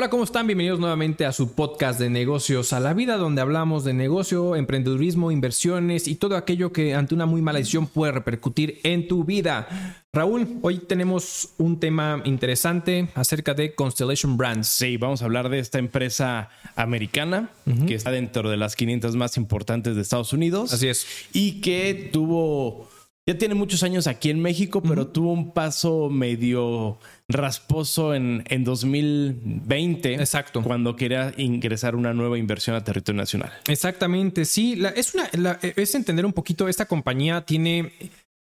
Hola, ¿cómo están? Bienvenidos nuevamente a su podcast de negocios a la vida, donde hablamos de negocio, emprendedurismo, inversiones y todo aquello que ante una muy mala decisión puede repercutir en tu vida. Raúl, hoy tenemos un tema interesante acerca de Constellation Brands. Sí, vamos a hablar de esta empresa americana que está dentro de las 500 más importantes de Estados Unidos. Así es. Y que tuvo, ya tiene muchos años aquí en México, pero tuvo un paso medio rasposo en, en 2020. Exacto. Cuando quería ingresar una nueva inversión a territorio nacional. Exactamente, sí. La- es, una, la- es entender un poquito, esta compañía tiene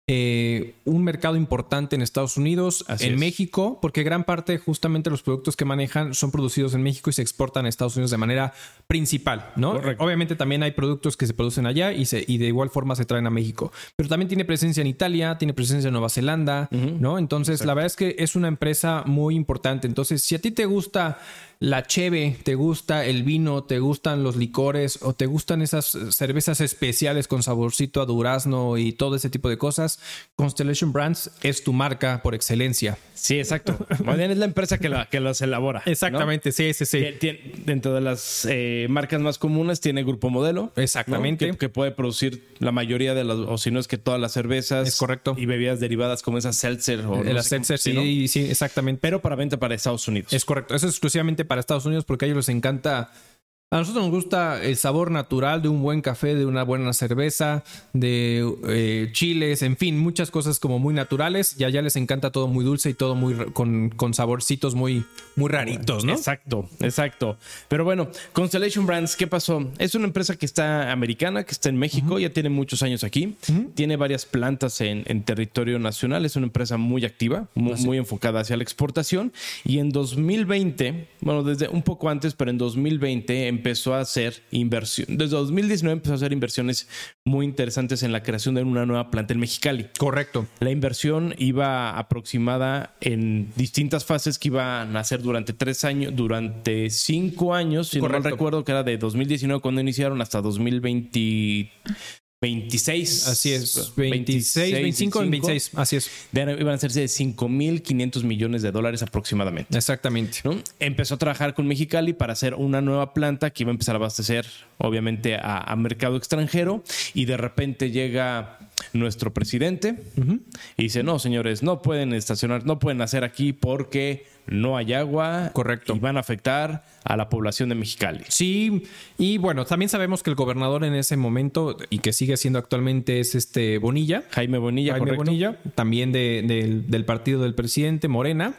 eh, un mercado importante en Estados Unidos, Así en es. México, porque gran parte justamente los productos que manejan son producidos en México y se exportan a Estados Unidos de manera principal, ¿no? Correcto. Obviamente también hay productos que se producen allá y, se, y de igual forma se traen a México, pero también tiene presencia en Italia, tiene presencia en Nueva Zelanda, ¿no? Entonces, la verdad es que es una empresa muy importante. Entonces, si a ti te gusta la cheve, te gusta el vino, te gustan los licores o te gustan esas cervezas especiales con saborcito a durazno y todo ese tipo de cosas, Constellation Brands es tu marca por excelencia. Sí, exacto. Más bien es la empresa que, la, que los elabora. ¿no? Exactamente, sí, sí, sí. Dentro de las eh, marcas más comunes tiene Grupo Modelo. ¿no? Exactamente. Que, que puede producir la mayoría de las, o si no es que todas las cervezas. Es correcto. Y bebidas derivadas como esas seltzer o no cómo- Ascenser, sí, ¿no? sí, exactamente. Pero para venta para Estados Unidos. Es correcto. Eso es exclusivamente para Estados Unidos porque a ellos les encanta. A nosotros nos gusta el sabor natural de un buen café, de una buena cerveza, de eh, chiles, en fin, muchas cosas como muy naturales. Y allá les encanta todo muy dulce y todo muy con, con saborcitos muy, muy raritos, ¿no? Exacto, exacto. Pero bueno, Constellation Brands, ¿qué pasó? Es una empresa que está americana, que está en México, ya tiene muchos años aquí, tiene varias plantas en, en territorio nacional, es una empresa muy activa, mu- muy, enfocada hacia la exportación y en 2020, bueno, desde un poco antes, pero en 2020 empezó a hacer inversión, desde 2019 empezó a hacer inversiones muy interesantes en la creación de una nueva planta en Mexicali. Correcto. La inversión iba aproximada en distintas fases que iban a hacer durante tres años, durante cinco años, si no mal recuerdo, que era de 2019 cuando iniciaron hasta 2020. 26. Así es. 26, 25 y 26. Así es. De- Iban a hacerse de 5.500 millones de dólares aproximadamente. Exactamente. ¿no? Empezó a trabajar con Mexicali para hacer una nueva planta que iba a empezar a abastecer, obviamente, a, a mercado extranjero. Y de repente llega nuestro presidente y dice: No, señores, no pueden estacionar, no pueden hacer aquí porque no hay agua. Correcto. Y van a afectar a la población de Mexicali. Sí, y bueno, también sabemos que el gobernador en ese momento y que sigue siendo actualmente es este Bonilla. Jaime Bonilla, Jaime correcto. Bonilla, también de- del- del partido del presidente Morena,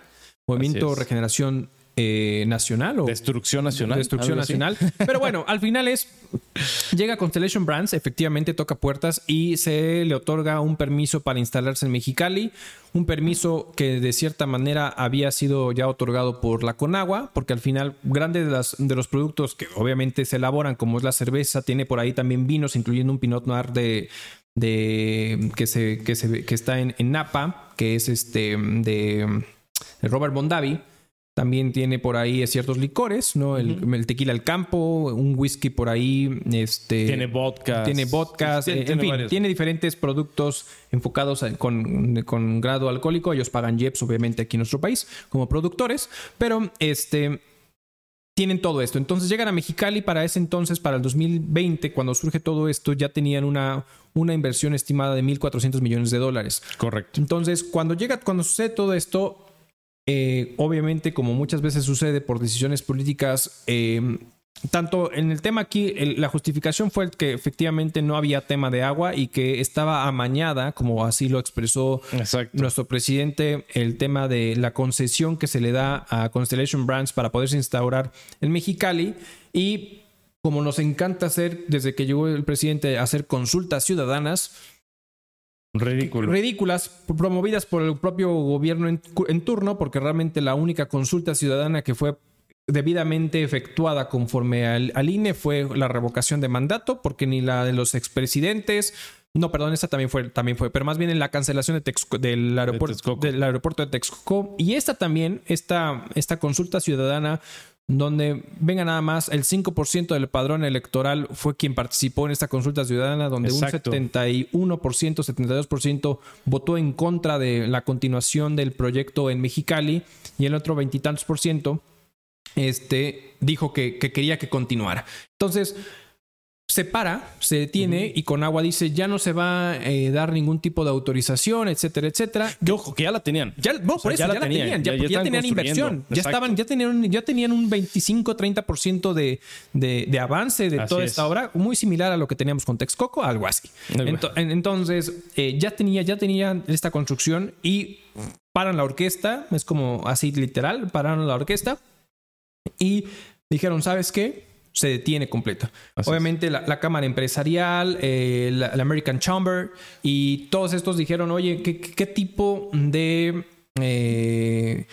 Movimiento. Regeneración eh, Nacional o Destrucción nacional. Destrucción. Nacional. Pero bueno, al final es llega Constellation Brands, efectivamente toca puertas y se le otorga un permiso para instalarse en Mexicali, un permiso que de cierta manera había sido ya otorgado por la Conagua, porque al final grandes de, las- de los productos que obviamente se elaboran, como es la cerveza, tiene por ahí también vinos, incluyendo un Pinot Noir de de que se que se que está en, en Napa, que es este de, de Robert Mondavi. También tiene por ahí ciertos licores, ¿no? El, el tequila al campo, un whisky por ahí, este Tiene vodka. tiene Tiene- eh, en fin, varios. tiene diferentes productos enfocados a- con, con grado alcohólico. Ellos pagan JEPs, obviamente, aquí en nuestro país, como productores, pero este tienen todo esto. Entonces llegan a Mexicali para ese entonces, para el 2020, cuando surge todo esto, ya tenían una, una inversión estimada de 1.400 millones de dólares. Correcto. Entonces, cuando llega, cuando sucede todo esto, eh, obviamente, como muchas veces sucede por decisiones políticas, eh, tanto en el tema aquí, el- la justificación fue que efectivamente no había tema de agua y que estaba amañada, como así lo expresó Exacto. nuestro presidente, el tema de la concesión que se le da a Constellation Brands para poderse instaurar en Mexicali y como nos encanta hacer desde que llegó el presidente hacer consultas ciudadanas, Ridículo. ridículas promovidas por el propio gobierno en, en turno, porque realmente la única consulta ciudadana que fue debidamente efectuada conforme al, al INE fue la revocación de mandato, porque ni la de los expresidentes, no, perdón, esa también fue, también fue, pero más bien en la cancelación de Texco- del, aeropuerto, Texcoco. del aeropuerto de Texcoco. Y esta también, esta, esta consulta ciudadana, donde venga nada más el 5% del padrón electoral fue quien participó en esta consulta ciudadana, donde Exacto. un 71%, 72% votó en contra de la continuación del proyecto en Mexicali y el otro veintitantos por ciento este, dijo que, que quería que continuara. Entonces, se para, se detiene y con agua dice ya no se va a eh, dar ningún tipo de autorización, etcétera, etcétera. Que ojo, que ya la tenían. Ya, no, por eso ya, la tenían, ya, ya tenían inversión, ya estaban, ya tenían, ya tenían un 25-30% de, de, de avance de toda esta obra, muy similar a lo que teníamos con Texcoco, algo así. entonces, eh, ya tenía, ya tenían esta construcción y paran la orquesta, es como así literal, pararon la orquesta y dijeron, ¿sabes qué? Se detiene completa. Obviamente la, Cámara Empresarial, eh, la, American Chamber y todos estos dijeron, oye, ¿qué, tipo de... Eh,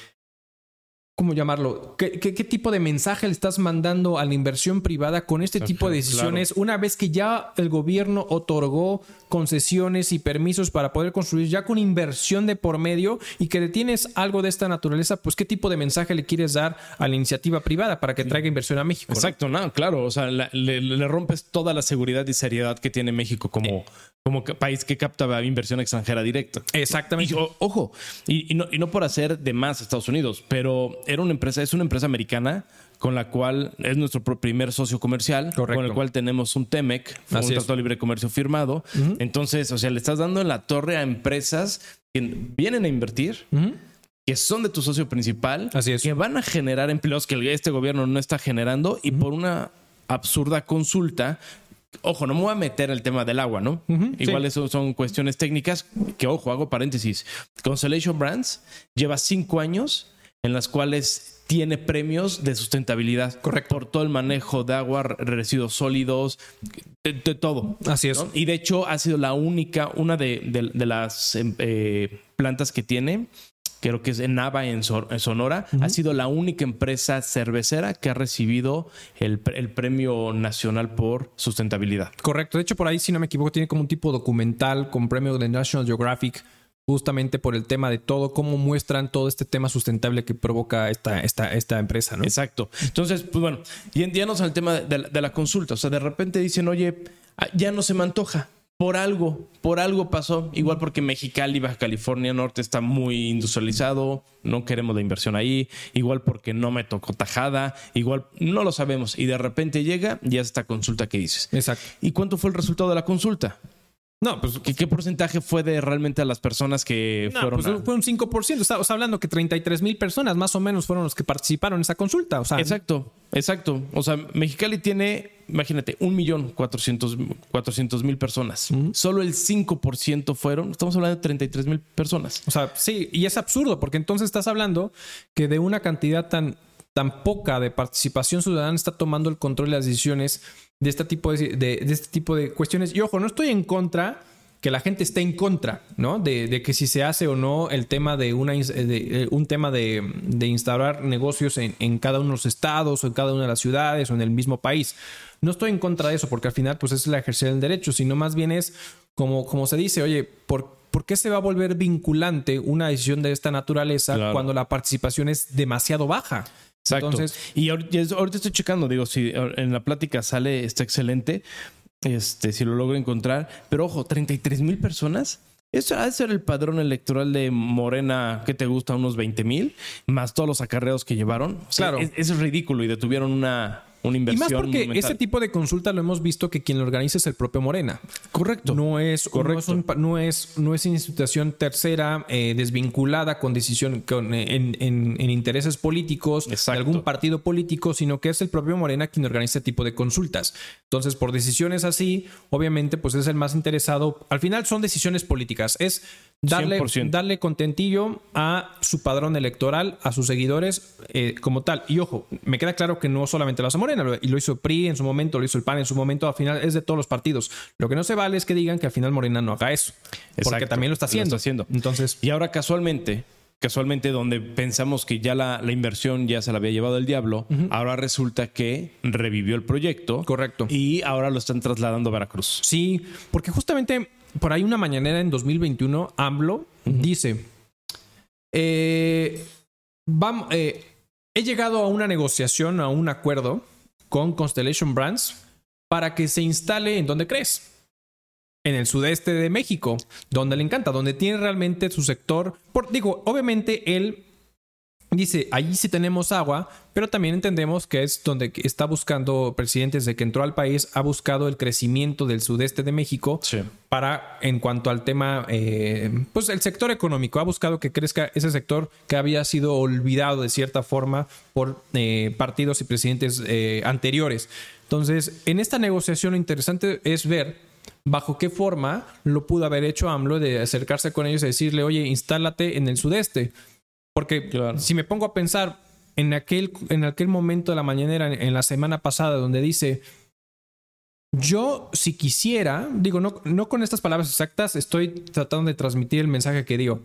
¿cómo llamarlo? ¿Qué, tipo de mensaje le estás mandando a la inversión privada con este tipo de decisiones una vez que ya el gobierno otorgó concesiones y permisos para poder construir ya con inversión de por medio y que detienes algo de esta naturaleza? Pues qué tipo de mensaje le quieres dar a la iniciativa privada para que traiga inversión a México. Exacto, no, claro, o sea, le, rompes toda la seguridad y seriedad que tiene México como, eh. Como país que capta inversión extranjera directa. Exactamente. ojo, y, no, y no por hacer de más Estados Unidos, pero era una empresa, es una empresa americana con la cual es nuestro primer socio comercial, con el cual tenemos un TEMEC, un Trato de Libre Comercio firmado. Entonces, o sea, le estás dando en la torre a empresas que vienen a invertir. que son de tu socio principal, que van a generar empleos que este gobierno no está generando y por una absurda consulta Ojo, no me voy a meter el tema del agua, ¿no? Igual eso son cuestiones técnicas que, ojo, hago paréntesis. Constellation Brands lleva cinco años en las cuales tiene premios de sustentabilidad. Correcto. Por todo el manejo de agua, residuos sólidos, de, todo. Así es. Y de hecho ha sido la única, una de, las em, eh, plantas que tiene, creo que es en Nava, en, Sonora, ha sido la única empresa cervecera que ha recibido el, el, premio nacional por sustentabilidad. Correcto. De hecho, por ahí, si no me equivoco, tiene como un tipo documental con premio de National Geographic justamente por el tema de todo, cómo muestran todo este tema sustentable que provoca esta, esta, esta empresa, ¿no? Exacto. Entonces, pues bueno, y al tema de la, consulta. O sea, de repente dicen, oye, ah, ya no se me antoja. Por algo, por algo pasó. Igual porque Mexicali, Baja California Norte está muy industrializado, no queremos la inversión ahí. Igual porque no me tocó tajada, igual no lo sabemos. Y de repente llega y es esta consulta que dices. Exacto. ¿Y cuánto fue el resultado de la consulta? No, pues. ¿Qué, porcentaje fue de realmente a las personas que fueron? Pues fue un 5%. Estamos hablando que 33 mil personas más o menos fueron los que participaron en esa consulta. O sea, exacto, exacto. O sea, Mexicali tiene, imagínate, un millón cuatrocientos mil personas. Solo el 5% fueron. Estamos hablando de 33 mil personas. O sea, sí, y es absurdo porque entonces estás hablando que de una cantidad tan, tan poca de participación ciudadana está tomando el control de las decisiones de este tipo de, este tipo de cuestiones. Y ojo, no estoy en contra que la gente esté en contra, ¿no? De, que si se hace o no el tema de, una, de, un tema de, instaurar negocios en, cada uno de los estados o en cada una de las ciudades o en el mismo país. No estoy en contra de eso porque al final pues es la ejercer del derecho, sino más bien es como, como se dice, oye, ¿por, ¿por qué se va a volver vinculante una decisión de esta naturaleza cuando la participación es demasiado baja? Exacto. Entonces, y ahorita estoy checando, digo, si en la plática sale, está excelente, este, si lo logro encontrar. Pero ojo, 33 mil personas. Eso ha de ser el padrón electoral de Morena, que te gusta, unos 20 mil, más todos los acarreos que llevaron. claro. Es, es ridículo y detuvieron una, una inversión. Y más porque ese tipo de consulta lo hemos visto que quien lo organiza es el propio Morena. Correcto. No es, Correcto. No, es, no es, institución tercera eh, desvinculada con decisión con, en, en, intereses políticos de algún partido político, sino que es el propio Morena quien organiza este tipo de consultas. Entonces, por decisiones así, obviamente, pues es el más interesado. Al final son decisiones políticas. Es darle, darle contentillo a su padrón electoral, a sus seguidores eh, como tal. Y ojo, me queda claro que no solamente lo hace Morena, y lo hizo PRI en su momento, lo hizo el PAN en su momento, al final es de todos los partidos. Lo que no se vale es que digan que al final Morena no haga eso, porque también lo está haciendo. haciendo. Entonces, y ahora casualmente, casualmente donde pensamos que ya la, inversión ya se la había llevado el diablo, ahora resulta que revivió el proyecto. Correcto. Y ahora lo están trasladando a Veracruz. Sí, porque justamente por ahí una mañanera en 2021, AMLO dice, eh, vamos, eh, he llegado a una negociación, a un acuerdo con Constellation Brands para que se instale en donde crees. En el sudeste de México, donde le encanta, donde tiene realmente su sector. Por, digo, obviamente él Dice, allí sí tenemos agua, pero también entendemos que es donde está buscando, presidente desde que entró al país, ha buscado el crecimiento del sudeste de México para, en cuanto al tema, eh, pues el sector económico, ha buscado que crezca ese sector que había sido olvidado de cierta forma por eh, partidos y presidentes eh, anteriores. Entonces, en esta negociación lo interesante es ver bajo qué forma lo pudo haber hecho AMLO de acercarse con ellos y decirle, oye, instálate en el sudeste. Porque si me pongo a pensar en aquel, en aquel momento de la mañanera, en, la semana pasada, donde dice, yo si quisiera, digo, no, no con estas palabras exactas, estoy tratando de transmitir el mensaje que digo.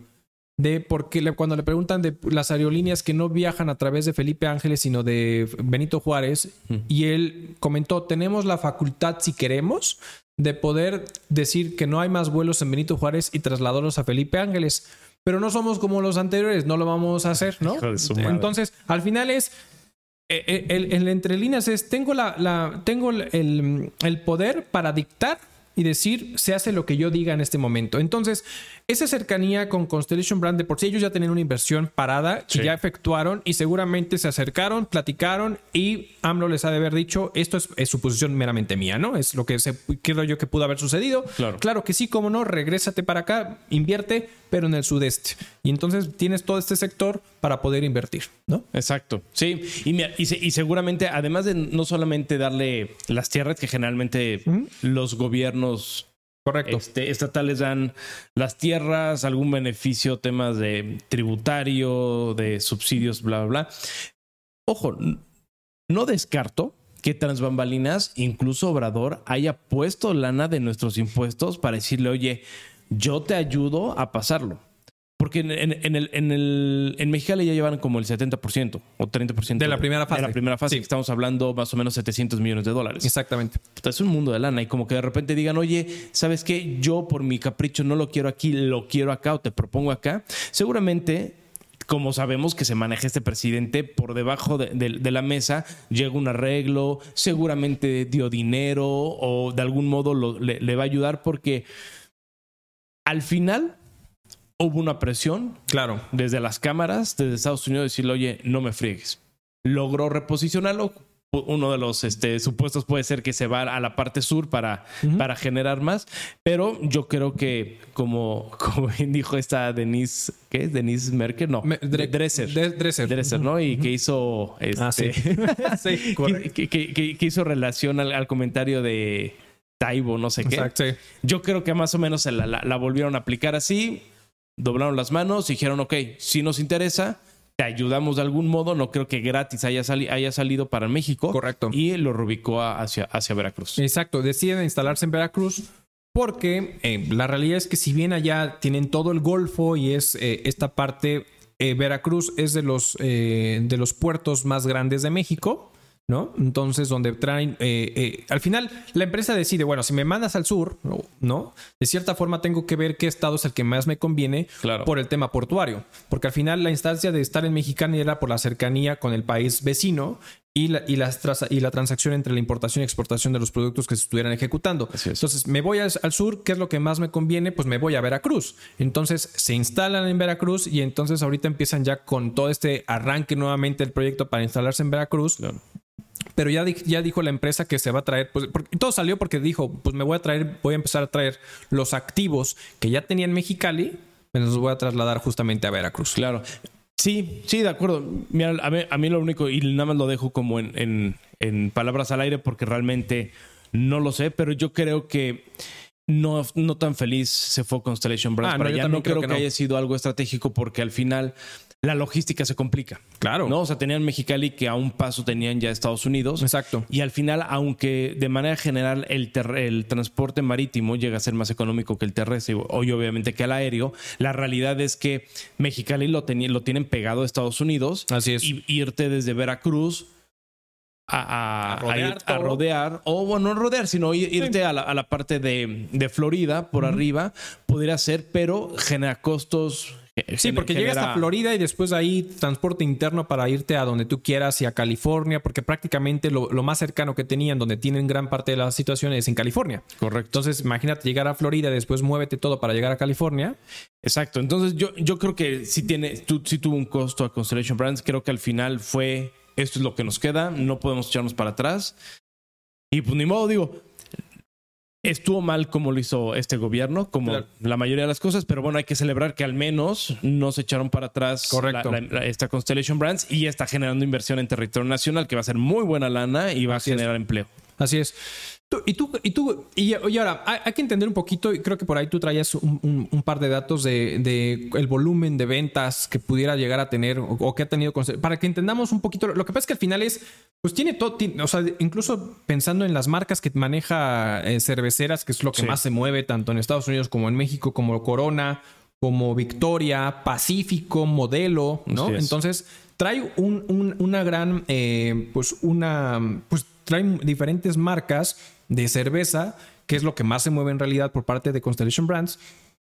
De porque cuando le preguntan de las aerolíneas que no viajan a través de Felipe Ángeles, sino de Benito Juárez, y él comentó: Tenemos la facultad, si queremos, de poder decir que no hay más vuelos en Benito Juárez y trasladarlos a Felipe Ángeles pero no somos como los anteriores, no lo vamos a hacer, ¿no? Entonces, al final es, eh, eh, el, el, entre líneas es, tengo, la, la tengo el, el poder para dictar y decir, se hace lo que yo diga en este momento. Entonces, esa cercanía con Constellation Brand, de por sí ellos ya tenían una inversión parada que ya efectuaron y seguramente se acercaron, platicaron y AMLO les ha de haber dicho, esto es, es suposición meramente mía, ¿no? Es lo que se, creo yo que pudo haber sucedido. Claro. claro que sí, como no, regrésate para acá, invierte, pero en el sudeste. Y entonces tienes todo este sector para poder invertir, ¿no? Exacto. Sí, y, y, seguramente, además de no solamente darle las tierras que generalmente los gobiernos Correcto. Este, estatales dan las tierras, algún beneficio, temas de tributario, de subsidios, bla, bla, bla. Ojo, no descarto que tras bambalinas, incluso Obrador haya puesto lana de nuestros impuestos para decirle, oye, yo te ayudo a pasarlo. Porque en, en, el, en, el, en Mexicali ya llevan como el 70% o 30%. De la primera fase. De la primera fase. Estamos hablando más o menos 700 millones de dólares. Exactamente. Es un mundo de lana y como que de repente digan, oye, ¿sabes qué? Yo por mi capricho no lo quiero aquí, lo quiero acá o te propongo acá. Seguramente como sabemos que se maneja este presidente por debajo de, la mesa, llega un arreglo, seguramente dio dinero o de algún modo le, le, va a ayudar porque al final hubo una presión. Claro. Desde las cámaras, desde Estados Unidos, decirle, oye, no me friegues. Logró reposicionarlo. Uno de los este, supuestos puede ser que se va a la parte sur para, para generar más, pero yo creo que, como, como bien dijo esta Denise, ¿qué es? Denise Merkel, no, Dresser. Dresser. Dresser, ¿no? Y que hizo. Este, ah, sí. sí que, que, que, hizo relación al comentario de Taibo, no sé qué. Exacto. Yo creo que más o menos la, la, volvieron a aplicar así, doblaron las manos y dijeron, ok, si nos interesa, te ayudamos de algún modo, no creo que gratis haya, haya salido para México. Correcto. Y lo rubicó hacia, hacia Veracruz. Exacto, deciden instalarse en Veracruz porque eh, la realidad es que si bien allá tienen todo el Golfo y es eh, esta parte, eh, Veracruz es de los, de los puertos más grandes de México. ¿No? Entonces, donde traen, eh, eh, al final, la empresa decide, bueno, si me mandas al sur, ¿no? De cierta forma tengo que ver qué estado es el que más me conviene por el tema portuario, porque al final la instancia de estar en Mexicana era por la cercanía con el país vecino y la, y, y la transacción entre la importación y exportación de los productos que se estuvieran ejecutando. Entonces, me voy al, al, sur, ¿qué es lo que más me conviene? Pues me voy a Veracruz. Entonces, se instalan en Veracruz y entonces ahorita empiezan ya con todo este arranque nuevamente el proyecto para instalarse en Veracruz. Pero ya, ya dijo la empresa que se va a traer, pues todo salió porque dijo, pues me voy a traer, voy a empezar a traer los activos que ya tenía en Mexicali, me los voy a trasladar justamente a Veracruz. Claro. Sí, sí, de acuerdo. Mira, a mí, lo único, y nada más lo dejo como en, en, palabras al aire porque realmente no lo sé, pero yo creo que no, no tan feliz se fue Constellation Brands ah, para no, allá. No creo, que, haya sido algo estratégico porque al final la logística se complica. Claro. ¿no? O sea, tenían Mexicali que a un paso tenían ya Estados Unidos. Exacto. Y al final, aunque de manera general el, el transporte marítimo llega a ser más económico que el terrestre, hoy obviamente que el aéreo, la realidad es que Mexicali lo, lo tienen pegado a Estados Unidos. Así es. Y irte desde Veracruz a, rodear, o bueno, no rodear, sino irte a, la, parte de, de Florida por arriba, podría ser, pero genera costos Sí, porque llegas a Florida y después ahí transporte interno para irte a donde tú quieras y a California, porque prácticamente lo, más cercano que tenían, donde tienen gran parte de la situación, es en California. Correcto. Entonces, imagínate llegar a Florida, después muévete todo para llegar a California Exacto. Entonces, yo, yo creo que sí tiene, tú, sí tuvo un costo a Constellation Brands. Creo que al final fue esto es lo que nos queda, no podemos echarnos para atrás. Y pues ni modo, digo, estuvo mal como lo hizo este gobierno, como la mayoría de las cosas, pero bueno, hay que celebrar que al menos no se echaron para atrás Correcto. esta Constellation Brands y está generando inversión en territorio nacional que va a ser muy buena lana y va a generar empleo. Así es. y tú, y tú, y, ahora, hay, que entender un poquito, y creo que por ahí tú traías un, par de datos de, el volumen de ventas que pudiera llegar a tener o, que ha tenido, para que entendamos un poquito. Lo que pasa es que al final es, pues tiene todo, o sea, incluso pensando en las marcas que maneja eh, cerveceras, que es lo que más se mueve tanto en Estados Unidos como en México, como Corona, como Victoria, Pacífico, Modelo, ¿no? Entonces trae una gran, eh, pues una, pues traen diferentes marcas de cerveza, que es lo que más se mueve en realidad por parte de Constellation Brands,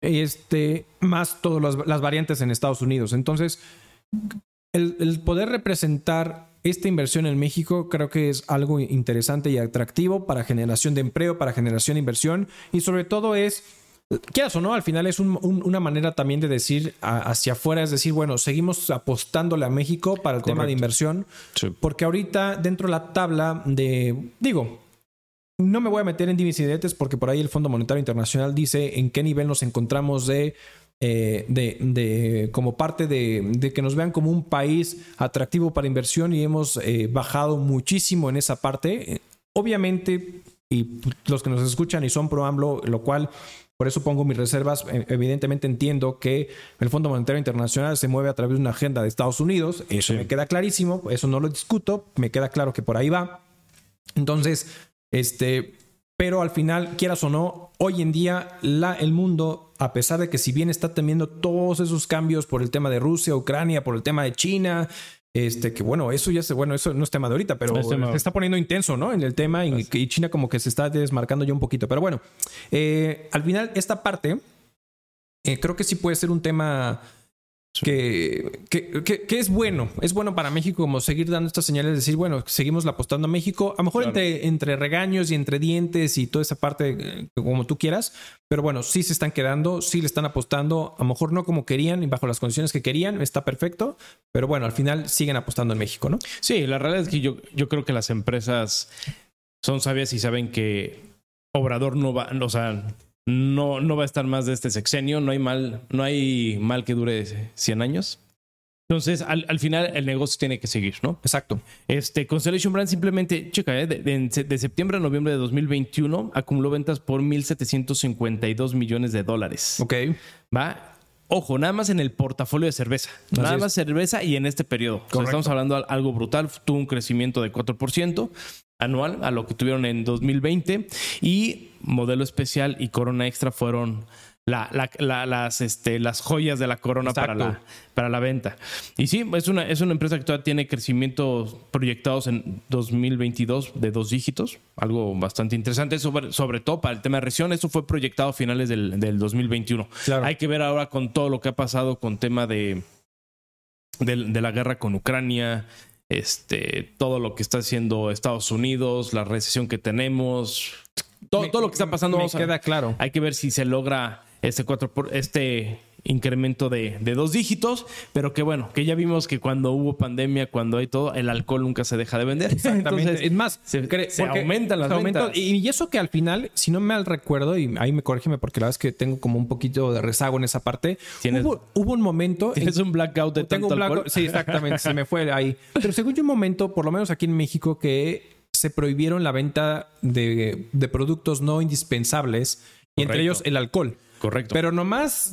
este, más todas las, variantes en Estados Unidos. Entonces, el, poder representar esta inversión en México creo que es algo interesante y atractivo para generación de empleo, para generación de inversión y sobre todo es quieras o no, al final es una manera también de decir hacia afuera, es decir, bueno, seguimos apostándole a México para el tema de inversión, porque ahorita dentro de la tabla de, digo, no me voy a meter en dividendos porque por ahí el Fondo Monetario Internacional dice en qué nivel nos encontramos de eh, de, de, como parte de, de, que nos vean como un país atractivo para inversión y hemos eh, bajado muchísimo en esa parte. Obviamente, y los que nos escuchan y son pro AMLO, lo cual por eso pongo mis reservas. E, evidentemente entiendo que el Fondo Monetario Internacional se mueve a través de una agenda de Estados Unidos. Eso me queda clarísimo. Eso no lo discuto. Me queda claro que por ahí va. Entonces, este, pero al final, quieras o no, hoy en día la, el mundo, a pesar de que si bien está teniendo todos esos cambios por el tema de Rusia, Ucrania, por el tema de China, este, que bueno, eso ya se, bueno, eso no es tema de ahorita, pero se está poniendo intenso, ¿no? En el tema y, China como que se está desmarcando ya un poquito. Pero bueno, eh, al final esta parte eh, creo que sí puede ser un tema que, que, es bueno, es bueno para México como seguir dando estas señales, decir, bueno, seguimos apostando a México, a lo mejor entre, entre regaños y entre dientes y toda esa parte eh, como tú quieras, pero bueno, sí se están quedando, sí le están apostando, a lo mejor no como querían y bajo las condiciones que querían, está perfecto, pero bueno, al final siguen apostando en México, ¿no? Sí, la realidad es que yo, yo creo que las empresas son sabias y saben que Obrador no va, o sea, no, no va a estar más de este sexenio, no hay mal, no hay mal que dure 100 años. Entonces, al, final, el negocio tiene que seguir, ¿no? Exacto. Este, Constellation Brand simplemente, chica, ¿eh? de, septiembre a noviembre de 2021 acumuló ventas por 1.752 millones de dólares. Ok. Va. Ojo, nada más en el portafolio de cerveza. nada más cerveza y en este periodo. estamos hablando de algo brutal. Tuvo un crecimiento de 4% anual a lo que tuvieron en 2020 y modelo especial y corona extra fueron las, este, las joyas de la corona para la, para la venta. Y sí, es una, es una empresa que todavía tiene crecimientos proyectados en 2022 de dos dígitos, algo bastante interesante, sobre, sobre todo para el tema de recesión. Eso fue proyectado a finales del, del 2021. Hay que ver ahora con todo lo que ha pasado con tema de, de la guerra con Ucrania, este, todo lo que está haciendo Estados Unidos, la recesión que tenemos, todo, todo lo que está pasando. Me queda claro. Hay que ver si se logra este cuatro por, este incremento de, de, dos dígitos, pero que bueno, que ya vimos que cuando hubo pandemia, cuando hay todo, el alcohol nunca se deja de vender. Exactamente. es más, se, aumentan las ventas. Y, eso que al final, si no me al recuerdo, y ahí me corrígeme porque la verdad es que tengo como un poquito de rezago en esa parte, hubo, hubo, un momento... Tienes un blackout de tengo tanto un alcohol? Sí, exactamente, se me fue ahí. Pero según yo un momento, por lo menos aquí en México, que se prohibieron la venta de, de productos no indispensables, y entre ellos el alcohol. Correcto. Pero nomás,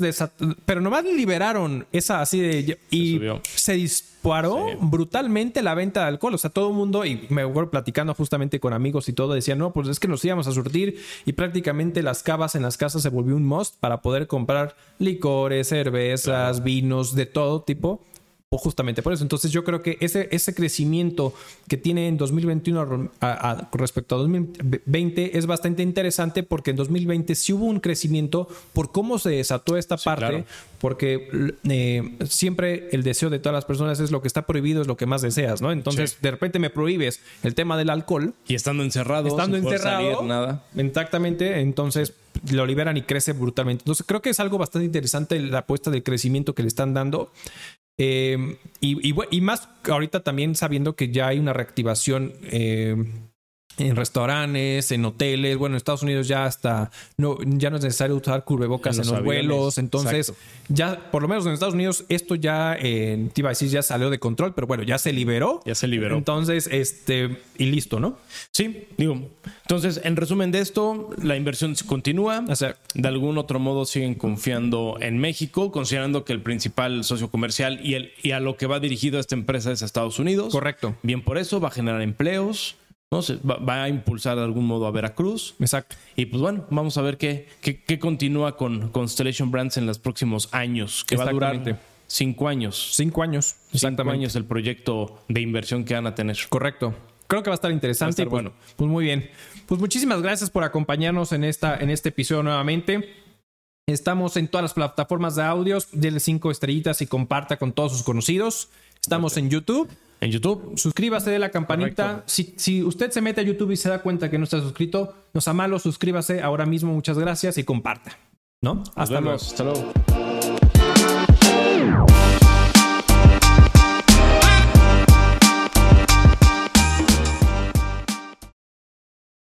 pero nomás liberaron esa así de... Y se, disparó brutalmente la venta de alcohol. O sea, todo el mundo, y me voy platicando justamente con amigos y todo, decían, no, pues es que nos íbamos a surtir y prácticamente las cavas en las casas se volvió un must para poder comprar licores, cervezas, vinos, de todo tipo justamente por eso. Entonces yo creo que ese, ese crecimiento que tiene en 2021 respecto a 2020 es bastante interesante porque en 2020 sí hubo un crecimiento por cómo se desató esta parte, porque eh, siempre el deseo de todas las personas es lo que está prohibido, es lo que más deseas, ¿no? Entonces de repente me prohíbes el tema del alcohol. Y estando encerrado. Estando encerrado. nada. Exactamente. Entonces lo liberan y crece brutalmente. Entonces creo que es algo bastante interesante la apuesta del crecimiento que le están dando. Eh, y, más ahorita también sabiendo que ya hay una reactivación eh, en restaurantes, en hoteles, bueno, en Estados Unidos ya hasta no, ya no es necesario usar cubrebocas en los, vuelos, entonces ya, por lo menos en Estados Unidos, esto ya, eh, te iba a decir, ya salió de control, pero bueno, ya se liberó. Ya se liberó. Entonces, este, y listo, ¿no? Sí, digo. Entonces, en resumen de esto, la inversión continúa. O sea, de algún otro modo siguen confiando en México, considerando que el principal socio comercial y, el, y a lo que va dirigido esta empresa es a Estados Unidos. Correcto. Bien por eso, va a generar empleos ¿no? va, a impulsar de algún modo a Veracruz. Exacto. Y pues bueno, vamos a ver qué, qué, continúa con Constellation Brands en los próximos años, que va a durar cinco años. Cinco años. Cinco años el proyecto de inversión que van a tener. Correcto. Creo que va a estar interesante. Pues, bueno, pues muy bien. Pues muchísimas gracias por acompañarnos en, esta, en este episodio nuevamente. Estamos en todas las plataformas de audios. Denle cinco estrellitas y comparta con todos sus conocidos. Estamos en YouTube en YouTube. Suscríbase de la campanita. Si, usted se mete a YouTube y se da cuenta que no está suscrito, nos amalo, suscríbase ahora mismo. Muchas gracias y comparta. ¿No? Hasta luego. Hasta luego.